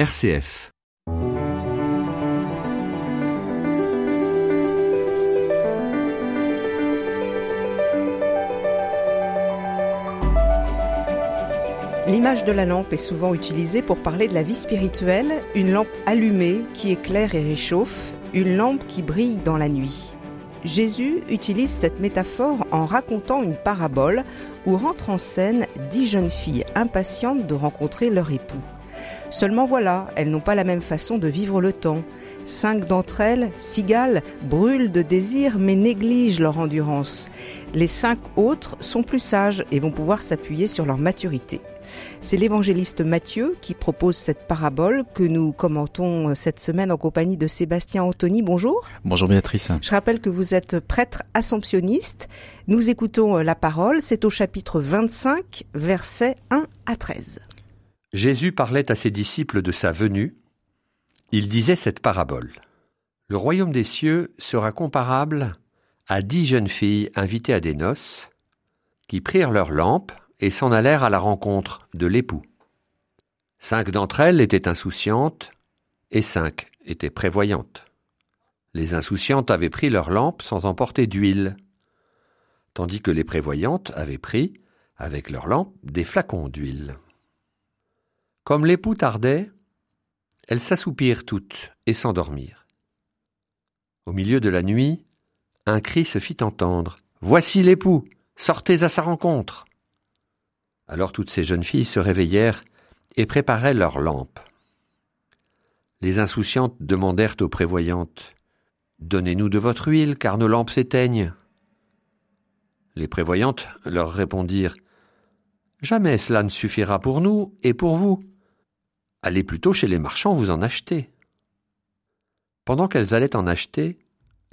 RCF. L'image de la lampe est souvent utilisée pour parler de la vie spirituelle, une lampe allumée qui éclaire et réchauffe, une lampe qui brille dans la nuit. Jésus utilise cette métaphore en racontant une parabole où rentrent en scène dix jeunes filles impatientes de rencontrer leur époux. Seulement voilà, elles n'ont pas la même façon de vivre le temps. Cinq d'entre elles, cigales, brûlent de désir mais négligent leur endurance. Les cinq autres sont plus sages et vont pouvoir s'appuyer sur leur maturité. C'est l'évangéliste Matthieu qui propose cette parabole que nous commentons cette semaine en compagnie de Sébastien Anthony. Bonjour. Bonjour Béatrice. Je rappelle que vous êtes prêtre assomptionniste. Nous écoutons la parole, c'est au chapitre 25, versets 1 à 13. Jésus parlait à ses disciples de sa venue. Il disait cette parabole. Le royaume des cieux sera comparable à dix jeunes filles invitées à des noces, qui prirent leurs lampes et s'en allèrent à la rencontre de l'époux. Cinq d'entre elles étaient insouciantes et cinq étaient prévoyantes. Les insouciantes avaient pris leurs lampes sans emporter d'huile, tandis que les prévoyantes avaient pris, avec leurs lampes, des flacons d'huile. Comme l'époux tardait, elles s'assoupirent toutes et s'endormirent. Au milieu de la nuit, un cri se fit entendre. Voici l'époux, sortez à sa rencontre. Alors toutes ces jeunes filles se réveillèrent et préparaient leurs lampes. Les insouciantes demandèrent aux prévoyantes Donnez-nous de votre huile, car nos lampes s'éteignent. Les prévoyantes leur répondirent Jamais cela ne suffira pour nous et pour vous. Allez plutôt chez les marchands vous en acheter. Pendant qu'elles allaient en acheter,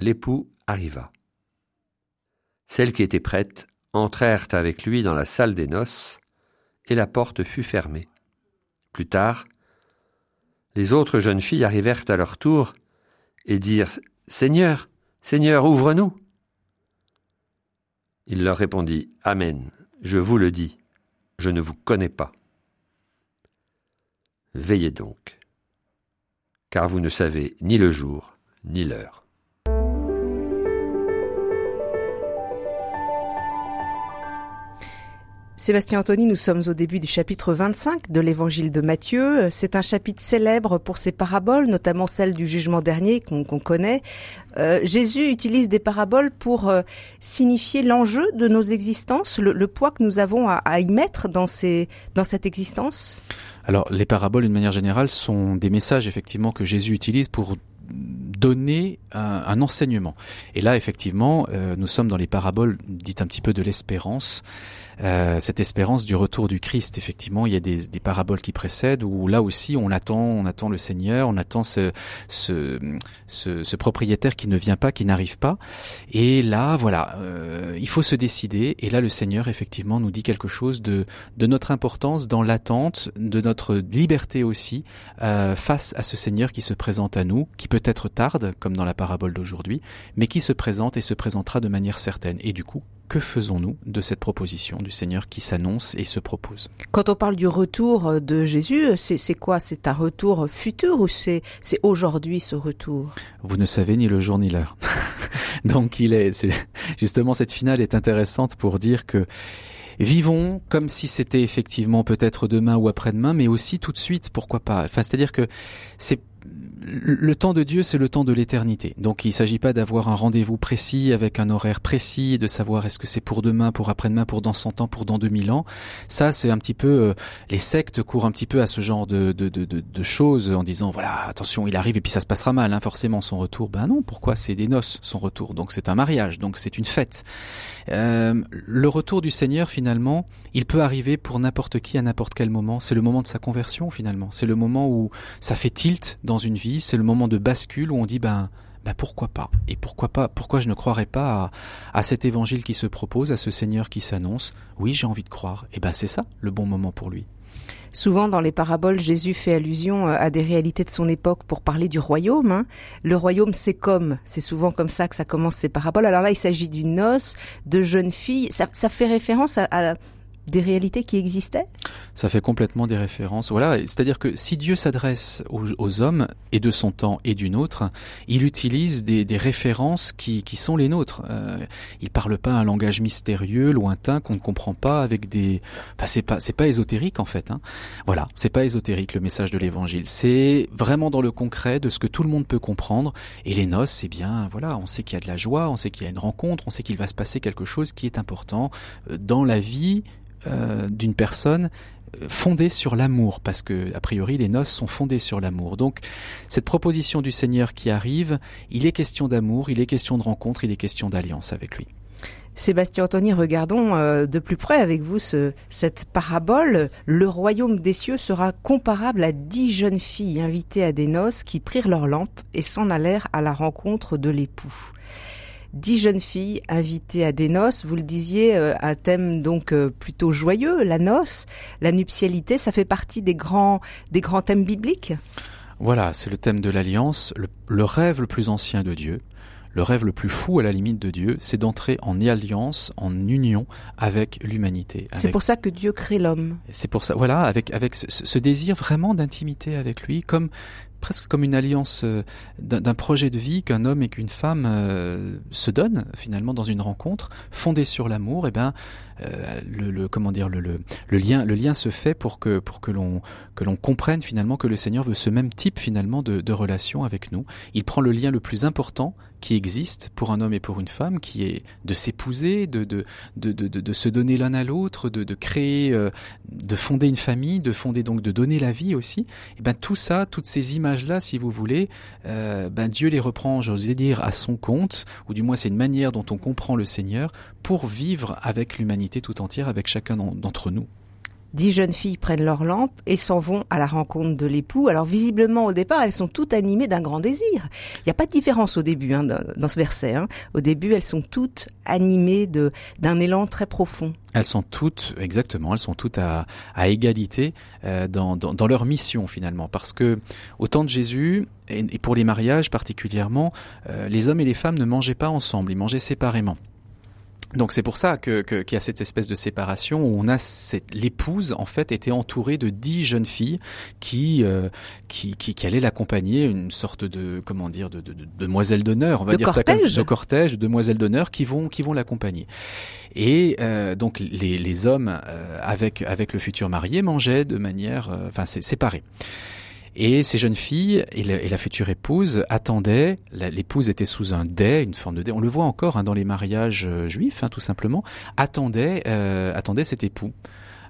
l'époux arriva. Celles qui étaient prêtes entrèrent avec lui dans la salle des noces, et la porte fut fermée. Plus tard, les autres jeunes filles arrivèrent à leur tour et dirent Seigneur, Seigneur, ouvre-nous. Il leur répondit Amen, je vous le dis, je ne vous connais pas. Veillez donc, car vous ne savez ni le jour ni l'heure. Sébastien Anthony, nous sommes au début du chapitre 25 de l'évangile de Matthieu. C'est un chapitre célèbre pour ses paraboles, notamment celle du jugement dernier qu'on connaît. Euh, Jésus utilise des paraboles pour euh, signifier l'enjeu de nos existences, le, poids que nous avons à, y mettre dans cette existence? Alors les paraboles, d'une manière générale, sont des messages effectivement que Jésus utilise pour donner un, enseignement. Et là, effectivement, euh, nous sommes dans les paraboles dites un petit peu de l'espérance. Euh, cette espérance du retour du Christ. Effectivement, il y a des, des, paraboles qui précèdent où là aussi on attend, on attend le Seigneur, on attend ce, ce, ce, ce propriétaire qui ne vient pas, qui n'arrive pas. Et là, voilà, euh, il faut se décider. Et là, le Seigneur effectivement nous dit quelque chose de, de notre importance dans l'attente, de notre liberté aussi euh, face à ce Seigneur qui se présente à nous, qui peut-être tarde, comme dans la parabole d'aujourd'hui, mais qui se présente et se présentera de manière certaine. Et du coup, que faisons-nous de cette proposition du Seigneur qui s'annonce et se propose Quand on parle du retour de Jésus, c'est quoi? C'est un retour futur ou c'est aujourd'hui ce retour? Vous ne savez ni le jour ni l'heure. Donc il est, est justement cette finale est intéressante pour dire que vivons comme si c'était effectivement peut-être demain ou après-demain, mais aussi tout de suite, pourquoi pas? Enfin, c'est-à-dire que c'est le temps de Dieu, c'est le temps de l'éternité. Donc il ne s'agit pas d'avoir un rendez-vous précis avec un horaire précis, de savoir est-ce que c'est pour demain, pour après-demain, pour dans 100 ans, pour dans 2000 ans. Ça, c'est un petit peu... Euh, les sectes courent un petit peu à ce genre de, de, de, de, choses en disant, voilà, attention, il arrive et puis ça se passera mal, hein, forcément, son retour. Ben non, pourquoi C'est des noces, son retour? Donc c'est un mariage, donc c'est une fête. Euh, le retour du Seigneur, finalement, il peut arriver pour n'importe qui à n'importe quel moment. C'est le moment de sa conversion, finalement. C'est le moment où ça fait tilt dans une vie c'est le moment de bascule où on dit ben ben pourquoi pas? Et pourquoi pas? Pourquoi je ne croirais pas à, cet évangile qui se propose, à ce Seigneur qui s'annonce? Oui, j'ai envie de croire. Et ben c'est ça le bon moment pour lui. Souvent dans les paraboles, Jésus fait allusion à des réalités de son époque pour parler du royaume. Hein. Le royaume, c'est comme, c'est souvent comme ça que ça commence ces paraboles. Alors là, il s'agit d'une noce, de jeunes filles. Ça, ça fait référence à, à des réalités qui existaient? Ça fait complètement des références. Voilà, c'est-à-dire que si Dieu s'adresse aux, hommes et de son temps et du nôtre, il utilise des, références qui, sont les nôtres. Euh, il parle pas un langage mystérieux, lointain, qu'on ne comprend pas avec des. Enfin, c'est pas c'est pas ésotérique en fait. Hein. Voilà, c'est pas ésotérique le message de l'Évangile. C'est vraiment dans le concret de ce que tout le monde peut comprendre. Et les noces, c'est bien. Voilà, on sait qu'il y a de la joie, on sait qu'il y a une rencontre, on sait qu'il va se passer quelque chose qui est important euh, dans la vie euh, d'une personne euh, fondée sur l'amour, parce que a priori les noces sont fondées sur l'amour. Donc cette proposition du Seigneur qui arrive, il est question d'amour, il est question de rencontre, il est question d'alliance avec lui. Sébastien Anthony, regardons euh, de plus près avec vous cette parabole. Le royaume des cieux sera comparable à dix jeunes filles invitées à des noces qui prirent leurs lampes et s'en allèrent à la rencontre de l'époux dix jeunes filles invitées à des noces. Vous le disiez, euh, un thème donc euh, plutôt joyeux, la noce, la nuptialité, ça fait partie des grands, des grands thèmes bibliques? Voilà, c'est le thème de l'alliance, le, rêve le plus ancien de Dieu. Le rêve le plus fou à la limite de Dieu, c'est d'entrer en alliance, en union avec l'humanité. C'est pour ça que Dieu crée l'homme. C'est pour ça, voilà, avec avec ce, ce désir vraiment d'intimité avec lui, comme presque comme une alliance euh, d'un projet de vie qu'un homme et qu'une femme euh, se donnent finalement dans une rencontre fondée sur l'amour. Et eh ben euh, le, comment dire le, le, lien le lien se fait pour que pour que l'on que l'on comprenne finalement que le Seigneur veut ce même type finalement de, relation avec nous. Il prend le lien le plus important qui existe pour un homme et pour une femme, qui est de s'épouser, de, de, de, de, de se donner l'un à l'autre, de, de créer, de fonder une famille, de fonder donc de donner la vie aussi. Et ben tout ça, toutes ces images-là, si vous voulez, euh, ben Dieu les reprend, j'osais dire, à son compte, ou du moins c'est une manière dont on comprend le Seigneur pour vivre avec l'humanité tout entière, avec chacun d'entre nous. Dix jeunes filles prennent leurs lampes et s'en vont à la rencontre de l'époux. Alors visiblement au départ, elles sont toutes animées d'un grand désir. Il n'y a pas de différence au début hein, dans, ce verset. Hein. Au début, elles sont toutes animées d'un élan très profond. Elles sont toutes, exactement, elles sont toutes à, égalité euh, dans, leur mission finalement. Parce que au temps de Jésus, et, pour les mariages particulièrement, euh, les hommes et les femmes ne mangeaient pas ensemble, ils mangeaient séparément. Donc c'est pour ça que qu'il y a cette espèce de séparation où on a cette l'épouse en fait était entourée de dix jeunes filles qui euh, qui, qui, qui allaient l'accompagner une sorte de comment dire de, de, de demoiselle d'honneur on va dire ça comme de cortège de demoiselles d'honneur qui vont qui vont l'accompagner. Et euh, donc les, les hommes euh, avec avec le futur marié mangeaient de manière euh, enfin séparée et ces jeunes filles et la, future épouse attendaient, l'épouse était sous un dais, une forme de dais, on le voit encore hein, dans les mariages euh, juifs, hein, tout simplement, attendait, euh, attendait cet époux.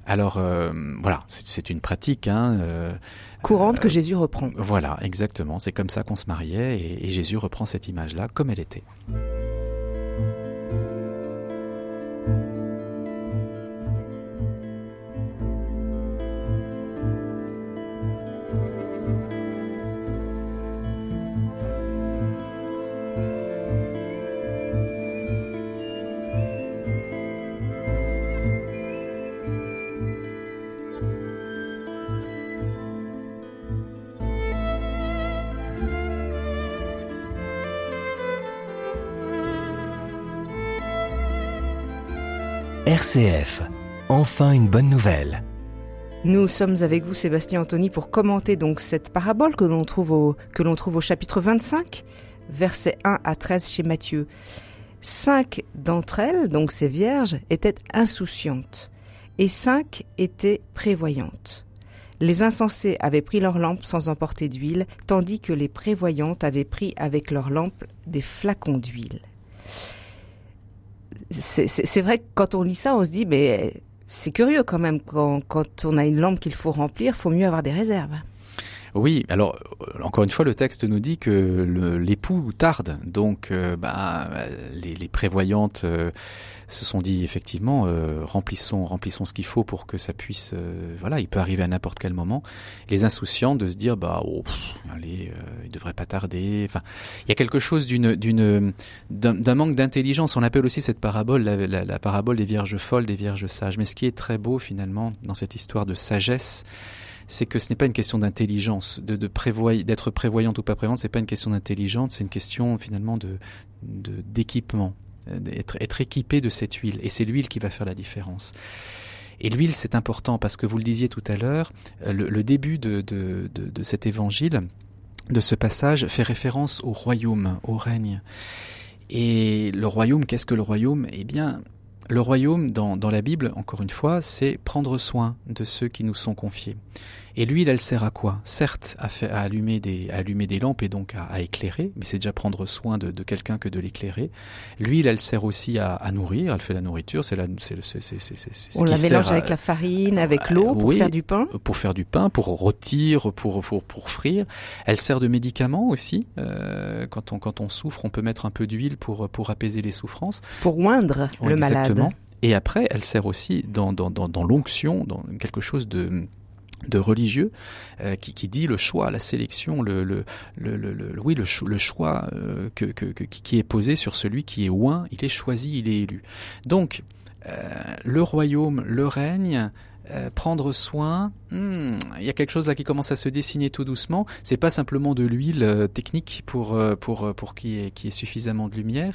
Alors euh, voilà, c'est une pratique hein, euh, courante que Jésus reprend. Voilà, exactement. C'est comme ça qu'on se mariait et, et Jésus reprend cette image-là comme elle était. RCF. Enfin une bonne nouvelle. Nous sommes avec vous Sébastien Anthony pour commenter donc cette parabole que l'on trouve au, que l'on trouve au chapitre 25, versets 1 à 13 chez Matthieu. Cinq d'entre elles, donc ces vierges, étaient insouciantes et cinq étaient prévoyantes. Les insensés avaient pris leurs lampes sans emporter d'huile, tandis que les prévoyantes avaient pris avec leurs lampes des flacons d'huile c'est vrai que quand on lit ça, on se dit, mais c'est curieux quand même, quand, quand on a une lampe qu'il faut remplir, faut mieux avoir des réserves. Oui, alors euh, encore une fois, le texte nous dit que l'époux tarde, donc euh, bah, les, prévoyantes euh, se sont dit effectivement remplissons remplissons ce qu'il faut pour que ça puisse, voilà, il peut arriver à n'importe quel moment. Les insouciants de se dire bah oh, allez, il devrait pas tarder. Enfin, il y a quelque chose d'une d'une d'un manque d'intelligence. On appelle aussi cette parabole la parabole des vierges folles, des vierges sages. Mais ce qui est très beau finalement dans cette histoire de sagesse c'est que ce n'est pas une question d'intelligence, de, de d'être prévoyante ou pas prévoyante, c'est pas une question d'intelligence, c'est une question finalement de d'équipement, être, être équipé de cette huile, et c'est l'huile qui va faire la différence. Et l'huile, c'est important parce que vous le disiez tout à l'heure, euh, le, début de, de, de, cet évangile, de ce passage, fait référence au royaume, au règne. Et le royaume, qu'est-ce que le royaume? Eh bien, le royaume, dans, la Bible, encore une fois, c'est prendre soin de ceux qui nous sont confiés. Et l'huile, elle sert à quoi? Certes, à, allumer des, allumer des lampes et donc à, éclairer, mais c'est déjà prendre soin de, de quelqu'un que de l'éclairer. L'huile, elle sert aussi à, à, nourrir, elle fait la nourriture, c'est la, c'est, c'est, c'est, On la mélange avec la farine, avec l'eau pour faire du pain Pour faire du pain, pour rôtir, pour, pour, pour frire. Elle sert de médicament aussi. Euh, quand, on, quand on souffre, on peut mettre un peu d'huile pour, pour apaiser les souffrances. Pour oindre le exactement. malade. Et après, elle sert aussi dans, dans, dans, dans l'onction, dans quelque chose de de religieux euh, qui, qui, dit le choix, la sélection, le, le, le, le oui, le, choix euh, que, que, qui est posé sur celui qui est oint, il est choisi, il est élu. Donc, euh, le royaume, le règne, prendre soin, hmm, il y a quelque chose là qui commence à se dessiner tout doucement. C'est pas simplement de l'huile technique pour pour pour qui est qui est suffisamment de lumière.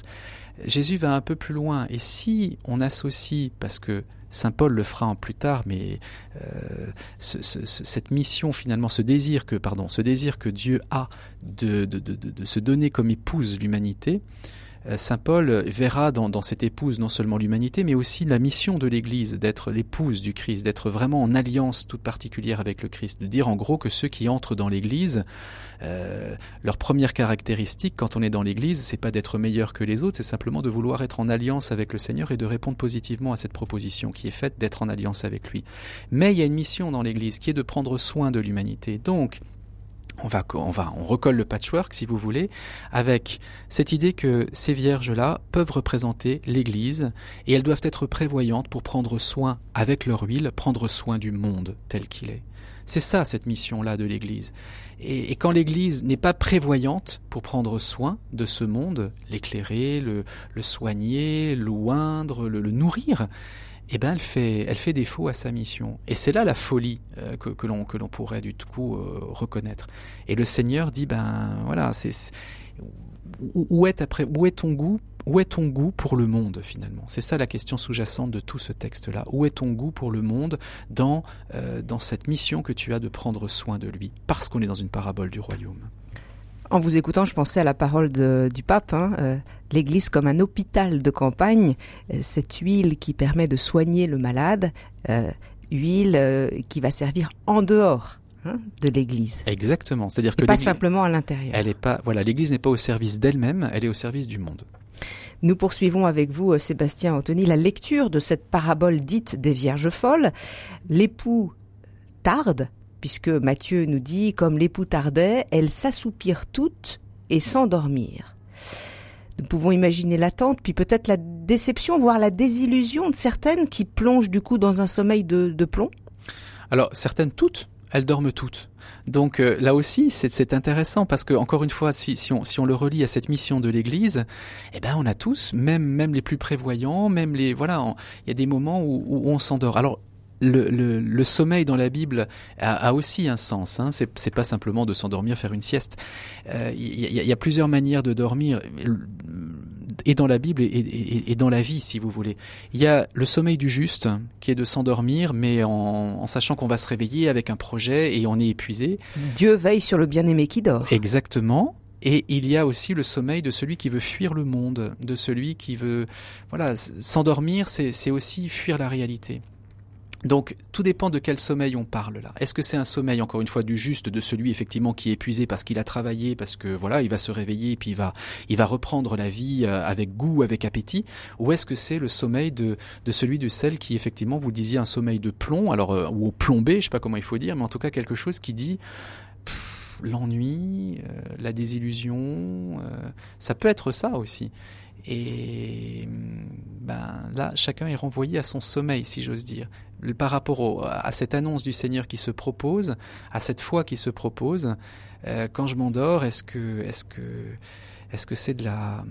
Jésus va un peu plus loin. Et si on associe, parce que Saint Paul le fera en plus tard, mais euh, cette mission finalement, ce désir que, pardon, ce désir que Dieu a de, se donner comme épouse l'humanité, Saint Paul verra dans, cette épouse non seulement l'humanité, mais aussi la mission de l'Église, d'être l'épouse du Christ, d'être vraiment en alliance toute particulière avec le Christ, de dire en gros que ceux qui entrent dans l'Église, euh, leur première caractéristique quand on est dans l'Église, c'est pas d'être meilleur que les autres, c'est simplement de vouloir être en alliance avec le Seigneur et de répondre positivement à cette proposition qui est faite d'être en alliance avec lui. Mais il y a une mission dans l'Église qui est de prendre soin de l'humanité. Donc, on va, on va, on recolle le patchwork, si vous voulez, avec cette idée que ces vierges-là peuvent représenter l'Église et elles doivent être prévoyantes pour prendre soin, avec leur huile, prendre soin du monde tel qu'il est. C'est ça cette mission-là de l'Église. Et, quand l'Église n'est pas prévoyante pour prendre soin de ce monde, l'éclairer, le, soigner, l'oindre, le, le nourrir, eh ben elle fait, elle fait défaut à sa mission. Et c'est là la folie euh, que, que l'on pourrait du coup euh, reconnaître. Et le Seigneur dit ben voilà, c'est où est après où est ton goût où est ton goût pour le monde finalement? C'est ça la question sous-jacente de tout ce texte-là. Où est ton goût pour le monde dans, euh, dans cette mission que tu as de prendre soin de lui? Parce qu'on est dans une parabole du royaume. En vous écoutant, je pensais à la parole du pape, hein, euh, l'Église comme un hôpital de campagne, euh, cette huile qui permet de soigner le malade, euh, huile qui va servir en dehors hein, de l'Église. Exactement, c'est-à-dire que pas simplement à l'intérieur. Elle est pas, voilà, l'Église n'est pas au service d'elle-même, elle est au service du monde. Nous poursuivons avec vous, Sébastien Anthony, la lecture de cette parabole dite des Vierges folles. L'époux tarde puisque Matthieu nous dit, comme l'époux tardait, elles s'assoupirent toutes et s'endormirent. Nous pouvons imaginer l'attente, puis peut-être la déception, voire la désillusion de certaines qui plongent du coup dans un sommeil de, plomb. Alors certaines toutes, elles dorment toutes. Donc euh, là aussi, c'est intéressant parce que encore une fois, si, on, le relie à cette mission de l'Église, eh ben on a tous, même même les plus prévoyants, même les voilà, il y a des moments où, où on s'endort. Alors le, le, sommeil dans la Bible a, aussi un sens. Hein. C'est pas simplement de s'endormir, faire une sieste. Il euh, y, a plusieurs manières de dormir, et dans la Bible et, dans la vie, si vous voulez. Il y a le sommeil du juste, qui est de s'endormir, mais en, sachant qu'on va se réveiller avec un projet et on est épuisé. Dieu veille sur le bien-aimé qui dort. Exactement. Et il y a aussi le sommeil de celui qui veut fuir le monde, de celui qui veut, voilà, s'endormir, c'est aussi fuir la réalité. Donc tout dépend de quel sommeil on parle là. Est-ce que c'est un sommeil encore une fois du juste de celui effectivement qui est épuisé parce qu'il a travaillé parce que voilà, il va se réveiller et puis il va il va reprendre la vie euh, avec goût, avec appétit? Ou est-ce que c'est le sommeil de de celui de celle qui effectivement vous disiez un sommeil de plomb alors euh, ou plombé, je sais pas comment il faut dire mais en tout cas quelque chose qui dit l'ennui, euh, la désillusion, ça peut être ça aussi. Et ben là, chacun est renvoyé à son sommeil, si j'ose dire par rapport à cette annonce du Seigneur qui se propose, à cette foi qui se propose, euh, quand je m'endors, est-ce que est-ce est-ce c'est de la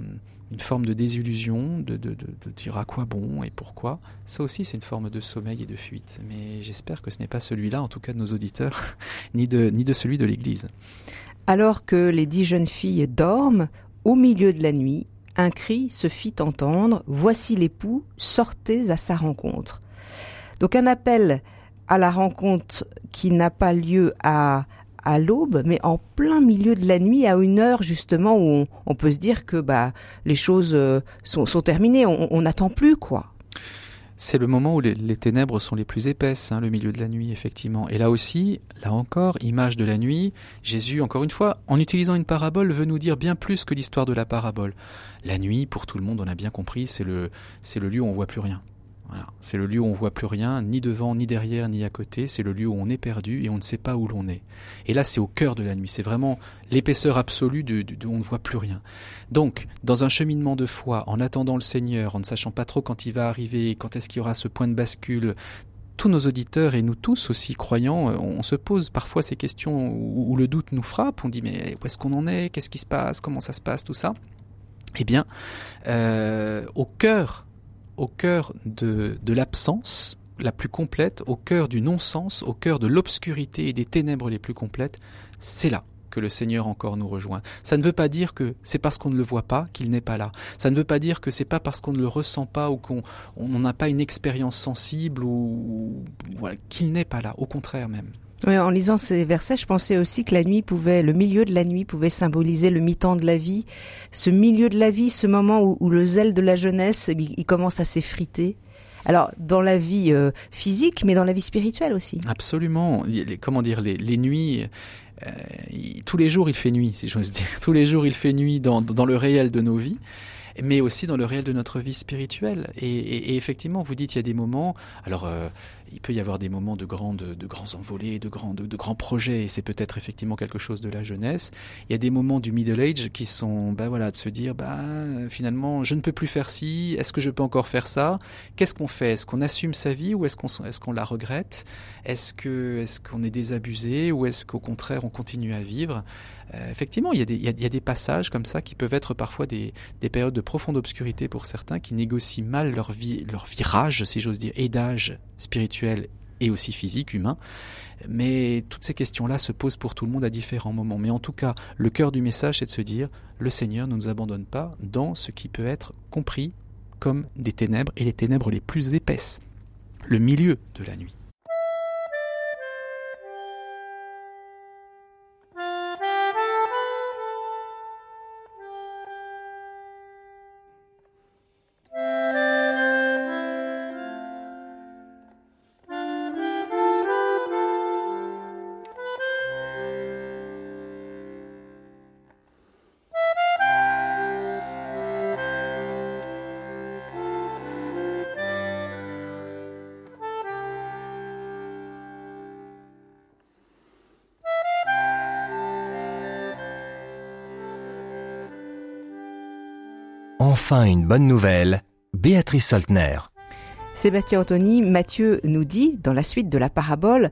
une forme de désillusion, de, de, de, de, dire à quoi bon et pourquoi? Ça aussi, c'est une forme de sommeil et de fuite. Mais j'espère que ce n'est pas celui-là, en tout cas de nos auditeurs, ni de, ni de celui de l'Église. Alors que les dix jeunes filles dorment, au milieu de la nuit, un cri se fit entendre Voici l'époux, sortez à sa rencontre. Donc un appel à la rencontre qui n'a pas lieu à, à l'aube, mais en plein milieu de la nuit, à une heure justement où on, peut se dire que bah les choses euh, sont, sont terminées, on n'attend plus quoi. C'est le moment où les, ténèbres sont les plus épaisses, hein, le milieu de la nuit, effectivement. Et là aussi, là encore, image de la nuit, Jésus, encore une fois, en utilisant une parabole, veut nous dire bien plus que l'histoire de la parabole. La nuit, pour tout le monde, on a bien compris, c'est le, c'est le lieu où on voit plus rien. C'est le lieu où on voit plus rien, ni devant, ni derrière, ni à côté. C'est le lieu où on est perdu et on ne sait pas où l'on est. Et là, c'est au cœur de la nuit. C'est vraiment l'épaisseur absolue de, où on ne voit plus rien. Donc, dans un cheminement de foi, en attendant le Seigneur, en ne sachant pas trop quand il va arriver, quand est-ce qu'il y aura ce point de bascule, tous nos auditeurs et nous tous aussi croyants, euh, on se pose parfois ces questions où, le doute nous frappe. On dit mais où est-ce qu'on en est? Qu'est-ce qui se passe? Comment ça se passe? Tout ça. Eh bien, euh, au cœur au cœur de, de l'absence la plus complète, au cœur du non-sens, au cœur de l'obscurité et des ténèbres les plus complètes, c'est là que le Seigneur encore nous rejoint. Ça ne veut pas dire que c'est parce qu'on ne le voit pas qu'il n'est pas là. Ça ne veut pas dire que c'est pas parce qu'on ne le ressent pas ou qu'on n'a pas une expérience sensible ou qu'il n'est pas là. Au contraire même en lisant ces versets, je pensais aussi que la nuit pouvait, le milieu de la nuit pouvait symboliser le mi-temps de la vie, ce milieu de la vie, ce moment où, le zèle de la jeunesse, eh il commence à s'effriter. Alors dans la vie euh, physique, mais dans la vie spirituelle aussi. Absolument. comment dire les, nuits. Euh, tous les jours il fait nuit, si j'ose dire. Tous les jours il fait nuit dans, le réel de nos vies mais aussi dans le réel de notre vie spirituelle. Et, effectivement, vous dites il y a des moments. Alors, euh, il peut y avoir des moments de grands, de, grands envolées, de grands, de, grands projets, et c'est peut-être effectivement quelque chose de la jeunesse. Il y a des moments du middle age qui sont, ben voilà, de se dire, bah finalement, je ne peux plus faire ci. Est-ce que je peux encore faire ça? Qu'est-ce qu'on fait? Est-ce qu'on assume sa vie ou est-ce qu'on qu'on la regrette? Est-ce est-ce qu'on est désabusé ou est-ce qu'au contraire on continue à vivre? Euh, effectivement, il y, a des, il, y a, des, passages comme ça qui peuvent être parfois des, des, périodes de profonde obscurité pour certains qui négocient mal leur, vie, leur virage, si j'ose dire, et d'âge spirituel et aussi physique, humain. Mais toutes ces questions-là se posent pour tout le monde à différents moments. Mais en tout cas, le cœur du message, c'est de se dire, le Seigneur ne nous abandonne pas dans ce qui peut être compris comme des ténèbres et les ténèbres les plus épaisses, le milieu de la nuit. Enfin une bonne nouvelle, Béatrice Soltner. Sébastien Anthony, Mathieu nous dit, dans la suite de la parabole,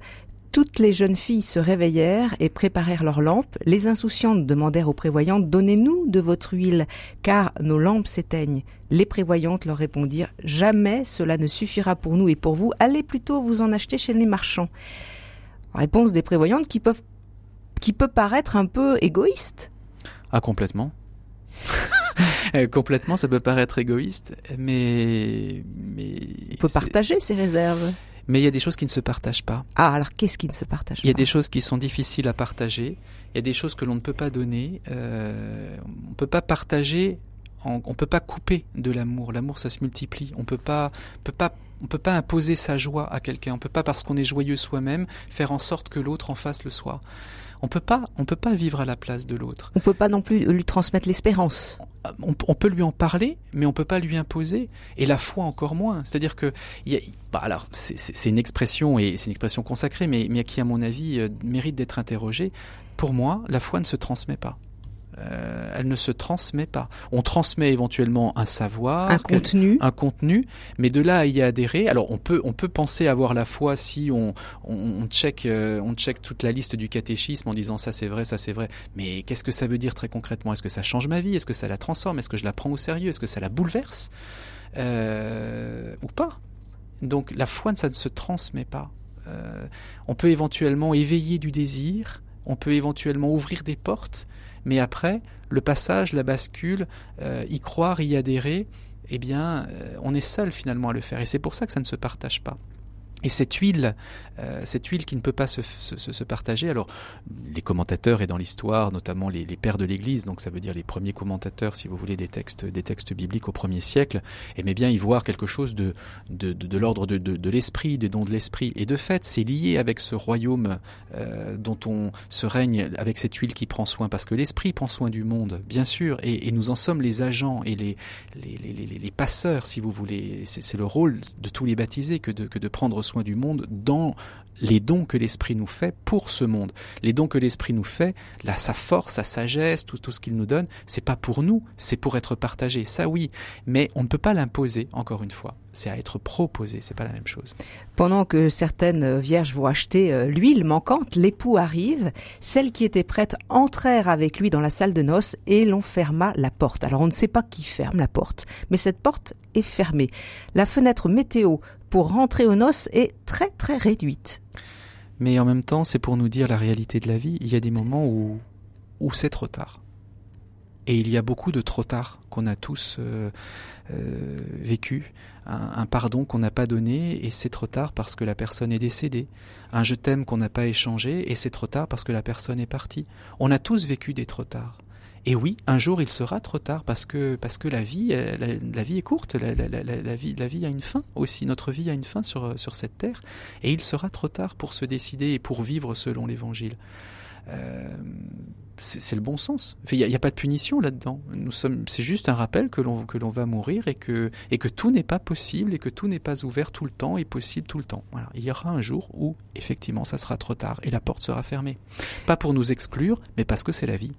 toutes les jeunes filles se réveillèrent et préparèrent leurs lampes. Les insouciantes demandèrent aux prévoyantes Donnez-nous de votre huile, car nos lampes s'éteignent. Les prévoyantes leur répondirent Jamais cela ne suffira pour nous et pour vous. Allez plutôt vous en acheter chez les marchands. Réponse des prévoyantes qui peuvent qui peut paraître un peu égoïste. Ah complètement. Euh, complètement, ça peut paraître égoïste, mais mais on peut partager ses réserves. Mais il y a des choses qui ne se partagent pas. Ah, alors qu'est-ce qui ne se partage pas Il y a des choses qui sont difficiles à partager. Il y a des choses que l'on ne peut pas donner. Euh, on ne peut pas partager. On ne peut pas couper de l'amour. L'amour, ça se multiplie. On peut pas, peut pas, on peut pas imposer sa joie à quelqu'un. On peut pas, parce qu'on est joyeux soi-même, faire en sorte que l'autre en fasse le soit. On peut pas, on peut pas vivre à la place de l'autre. On peut pas non plus lui transmettre l'espérance. On, peut lui en parler, mais on peut pas lui imposer. Et la foi encore moins. C'est-à-dire que, y a, bah alors c'est une expression et c'est une expression consacrée, mais, mais qui à mon avis euh, mérite d'être interrogée. Pour moi, la foi ne se transmet pas. Euh, elle ne se transmet pas. On transmet éventuellement un savoir, un contenu, un contenu, mais de là à y adhérer. Alors on peut on peut penser avoir la foi si on on, check euh, on check toute la liste du catéchisme en disant ça c'est vrai, ça c'est vrai. Mais qu'est-ce que ça veut dire très concrètement? Est-ce que ça change ma vie? Est-ce que ça la transforme? Est-ce que je la prends au sérieux? Est-ce que ça la bouleverse? Euh, ou pas Donc la foi ça ne se transmet pas. on peut éventuellement éveiller du désir, on peut éventuellement ouvrir des portes, mais après, le passage, la bascule, euh, y croire, y adhérer, eh bien, euh, on est seul finalement à le faire. Et c'est pour ça que ça ne se partage pas. Et cette huile, euh, cette huile qui ne peut pas se, partager. Alors, les commentateurs et dans l'histoire, notamment les, pères de l'Église, donc ça veut dire les premiers commentateurs, si vous voulez, des textes, des textes bibliques au premier siècle, aimaient bien y voir quelque chose de, de, l'ordre de, de, l'esprit, des dons de l'esprit. Et de fait, c'est lié avec ce royaume euh, dont on se règne, avec cette huile qui prend soin, parce que l'esprit prend soin du monde, bien sûr, et, nous en sommes les agents et les, les passeurs, si vous voulez. C'est le rôle de tous les baptisés que de, que de prendre soin du monde dans les dons que l'Esprit nous fait pour ce monde. Les dons que l'Esprit nous fait, là, sa force, sa sagesse, tout, tout ce qu'il nous donne, c'est pas pour nous, c'est pour être partagé. Ça oui, mais on ne peut pas l'imposer, encore une fois. C'est à être proposé, c'est pas la même chose. Pendant que certaines vierges vont acheter euh, l'huile manquante, l'époux arrive, celles qui étaient prêtes entrèrent avec lui dans la salle de noces et l'on ferma la porte. Alors on ne sait pas qui ferme la porte, mais cette porte est fermée. La fenêtre météo pour rentrer aux noces est très très réduite. Mais en même temps, c'est pour nous dire la réalité de la vie. Il y a des moments où, où c'est trop tard. Et il y a beaucoup de trop tard qu'on a tous euh, euh, vécu. Un, un pardon qu'on n'a pas donné et c'est trop tard parce que la personne est décédée. Un je t'aime qu'on n'a pas échangé et c'est trop tard parce que la personne est partie. On a tous vécu des trop tard. Et oui, un jour il sera trop tard parce que parce que la vie la, la vie est courte, la, vie la vie a une fin aussi, notre vie a une fin sur sur cette terre et il sera trop tard pour se décider et pour vivre selon l'évangile. Euh, c'est le bon sens. Il n'y a, pas de punition là-dedans. Nous sommes, c'est juste un rappel que l'on que l'on va mourir et que et que tout n'est pas possible et que tout n'est pas ouvert tout le temps et possible tout le temps. Il y aura un jour où effectivement ça sera trop tard et la porte sera fermée. Pas pour nous exclure, mais parce que c'est la vie.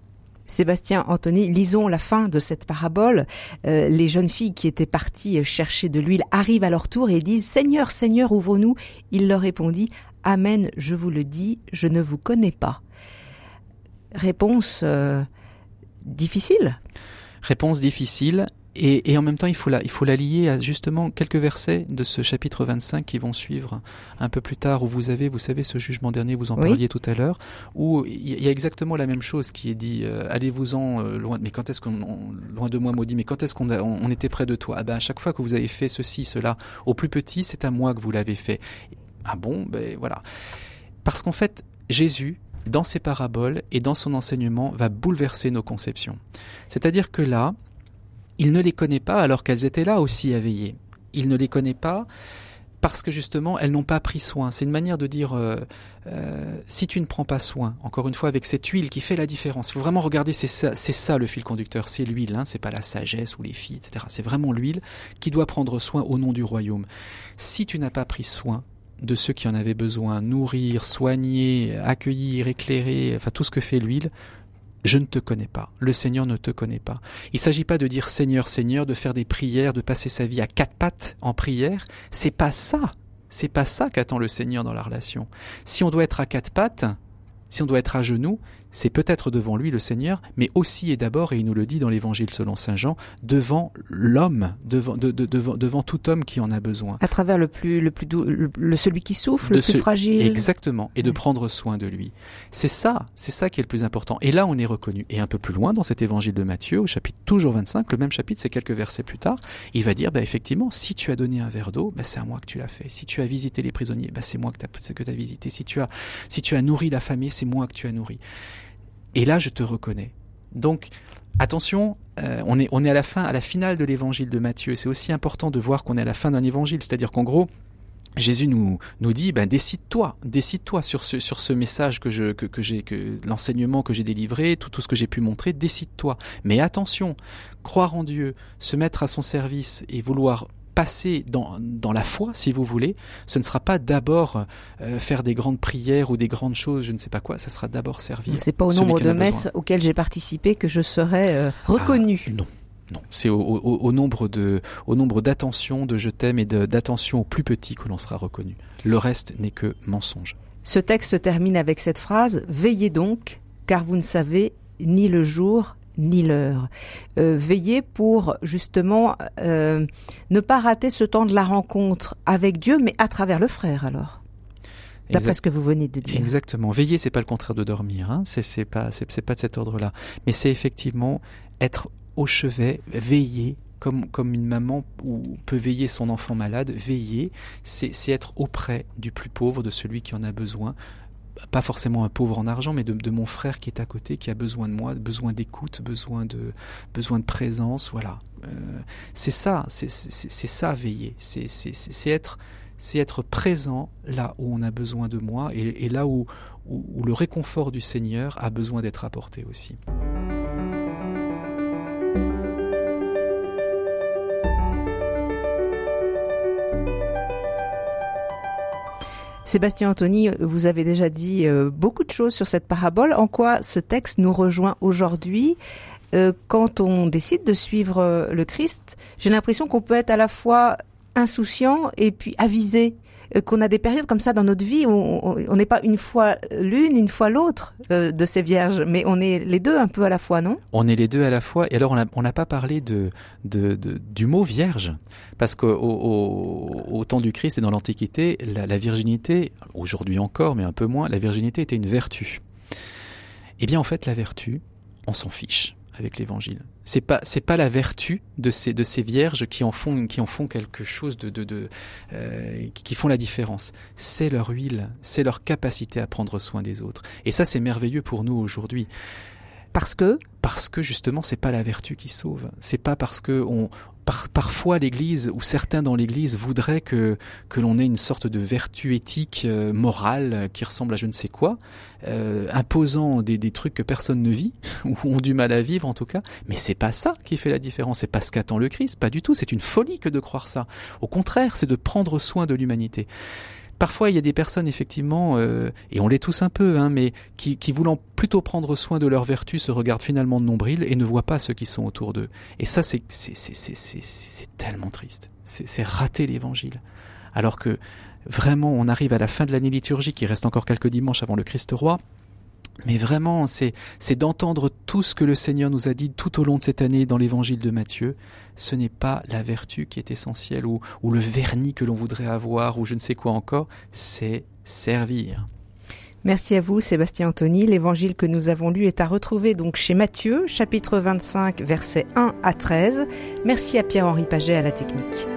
Sébastien Anthony, lisons la fin de cette parabole. Euh, les jeunes filles qui étaient parties chercher de l'huile arrivent à leur tour et disent Seigneur, Seigneur, ouvre-nous. Il leur répondit Amen, je vous le dis, je ne vous connais pas. Réponse euh, difficile. Réponse difficile. Et, et, en même temps, il faut, la, il faut la lier à justement quelques versets de ce chapitre 25 qui vont suivre un peu plus tard, où vous avez, vous savez, ce jugement dernier, vous en oui. parliez tout à l'heure, où il y a exactement la même chose qui est dit euh, allez-vous-en euh, loin, mais quand est-ce qu'on, loin de moi, maudit, mais quand est-ce qu'on on, on, était près de toi? Ah ben, À chaque fois que vous avez fait ceci, cela, au plus petit, c'est à moi que vous l'avez fait. Ah bon? Ben voilà. Parce qu'en fait, Jésus, dans ses paraboles et dans son enseignement, va bouleverser nos conceptions. C'est-à-dire que là, il ne les connaît pas alors qu'elles étaient là aussi à veiller. Il ne les connaît pas parce que justement elles n'ont pas pris soin. C'est une manière de dire euh, euh, si tu ne prends pas soin, encore une fois avec cette huile qui fait la différence. Il faut vraiment regarder, c'est ça, le fil conducteur, c'est l'huile. Hein, c'est pas la sagesse ou les filles, etc. C'est vraiment l'huile qui doit prendre soin au nom du royaume. Si tu n'as pas pris soin de ceux qui en avaient besoin, nourrir, soigner, accueillir, éclairer, enfin tout ce que fait l'huile, je ne te connais pas, le Seigneur ne te connaît pas. Il ne s'agit pas de dire Seigneur, Seigneur, de faire des prières, de passer sa vie à quatre pattes en prière. C'est pas ça. C'est pas ça qu'attend le Seigneur dans la relation. Si on doit être à quatre pattes, si on doit être à genoux, c'est peut-être devant lui le Seigneur, mais aussi et d'abord, et il nous le dit dans l'Évangile selon Saint Jean, devant l'homme, devant, de, de, devant, devant tout homme qui en a besoin. À travers le plus, le plus doux, le, celui qui souffle, de le plus ce, fragile. Exactement, et de oui. prendre soin de lui. C'est ça, c'est ça qui est le plus important. Et là, on est reconnu. Et un peu plus loin, dans cet Évangile de Matthieu, au chapitre toujours 25, le même chapitre, c'est quelques versets plus tard, il va dire, bah, effectivement, si tu as donné un verre d'eau, bah, c'est à moi que tu l'as fait. Si tu as visité les prisonniers, bah, c'est moi que tu as, as visité. Si tu as, si tu as nourri la famille, c'est moi que tu as nourri. Et là, je te reconnais. Donc, attention, euh, on, est, on est à la fin, à la finale de l'évangile de Matthieu. C'est aussi important de voir qu'on est à la fin d'un évangile. C'est-à-dire qu'en gros, Jésus nous, nous dit, ben, décide-toi, décide-toi sur ce, sur ce message que que j'ai, que l'enseignement que j'ai délivré, tout, tout ce que j'ai pu montrer, décide-toi. Mais attention, croire en Dieu, se mettre à son service et vouloir passer dans, dans la foi, si vous voulez, ce ne sera pas d'abord euh, faire des grandes prières ou des grandes choses, je ne sais pas quoi, ça sera d'abord servir. C'est pas au nombre de messes auxquelles j'ai participé que je serai euh, reconnu. Ah, non. Non, c'est au, au, au, nombre de, au nombre d'attention, de je t'aime et d'attention au plus petit que l'on sera reconnu. Le reste n'est que mensonge. Ce texte se termine avec cette phrase Veillez donc, car vous ne savez ni le jour ni l'heure. Euh, veiller pour justement euh, ne pas rater ce temps de la rencontre avec Dieu, mais à travers le frère alors. D'après ce que vous venez de dire. Exactement. Veiller, c'est pas le contraire de dormir. Hein. C'est, pas, c'est pas de cet ordre-là. Mais c'est effectivement être au chevet, veiller comme, comme une maman ou peut veiller son enfant malade, veiller, c'est être auprès du plus pauvre, de celui qui en a besoin, pas forcément un pauvre en argent, mais de, mon frère qui est à côté, qui a besoin de moi, besoin d'écoute, besoin de, besoin de présence, voilà. Euh, c'est ça, c'est ça veiller, c'est être, c'est être présent là où on a besoin de moi et, là où, où le réconfort du Seigneur a besoin d'être apporté aussi. Sébastien Anthony, vous avez déjà dit euh, beaucoup de choses sur cette parabole. En quoi ce texte nous rejoint aujourd'hui? Euh, quand on décide de suivre euh, le Christ J'ai l'impression qu'on peut être à la fois insouciant et puis avisé qu'on a des périodes comme ça dans notre vie où on n'est pas une fois l'une, une fois l'autre euh, de ces vierges, mais on est les deux un peu à la fois, non? On est les deux à la fois. Et alors, on n'a pas parlé de, de, du mot vierge, parce qu'au au, temps du Christ et dans l'Antiquité, la, la virginité, aujourd'hui encore, mais un peu moins, la virginité était une vertu. Eh bien, en fait, la vertu, on s'en fiche avec l'évangile. C'est pas c'est pas la vertu de ces de ces vierges qui en font qui en font quelque chose de de, de euh, qui font la différence. C'est leur huile, c'est leur capacité à prendre soin des autres. Et ça c'est merveilleux pour nous aujourd'hui. Parce que parce que justement c'est pas la vertu qui sauve. C'est pas parce que on parfois l'Église ou certains dans l'Église voudraient que que l'on ait une sorte de vertu éthique euh, morale qui ressemble à je ne sais quoi, euh, imposant des, des trucs que personne ne vit ou ont du mal à vivre en tout cas. Mais c'est pas ça qui fait la différence. C'est pas ce qu'attend le Christ, pas du tout. C'est une folie que de croire ça. Au contraire, c'est de prendre soin de l'humanité. Parfois, il y a des personnes, effectivement, euh, et on l'est tous un peu, hein, mais qui, qui, voulant plutôt prendre soin de leur vertu, se regardent finalement de nombril et ne voient pas ceux qui sont autour d'eux. Et ça, c'est tellement triste. C'est rater l'évangile. Alors que, vraiment, on arrive à la fin de l'année liturgique, il reste encore quelques dimanches avant le Christ roi, mais vraiment, c'est, c'est d'entendre tout ce que le Seigneur nous a dit tout au long de cette année dans l'évangile de Matthieu. Ce n'est pas la vertu qui est essentielle ou, ou le vernis que l'on voudrait avoir ou je ne sais quoi encore, c'est servir. Merci à vous, Sébastien Anthony. L'évangile que nous avons lu est à retrouver donc chez Matthieu, chapitre 25, versets 1 à 13. Merci à Pierre-Henri Paget à la technique.